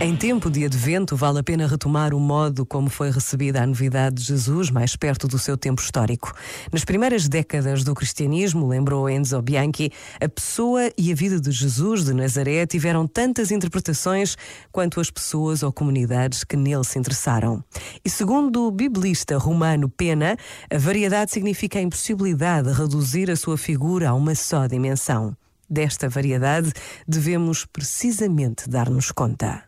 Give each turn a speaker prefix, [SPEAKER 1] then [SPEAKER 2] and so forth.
[SPEAKER 1] Em tempo de advento, vale a pena retomar o modo como foi recebida a novidade de Jesus mais perto do seu tempo histórico. Nas primeiras décadas do cristianismo, lembrou Enzo Bianchi, a pessoa e a vida de Jesus de Nazaré tiveram tantas interpretações quanto as pessoas ou comunidades que nele se interessaram. E segundo o biblista romano Pena, a variedade significa a impossibilidade de reduzir a sua figura a uma só dimensão. Desta variedade devemos precisamente dar-nos conta.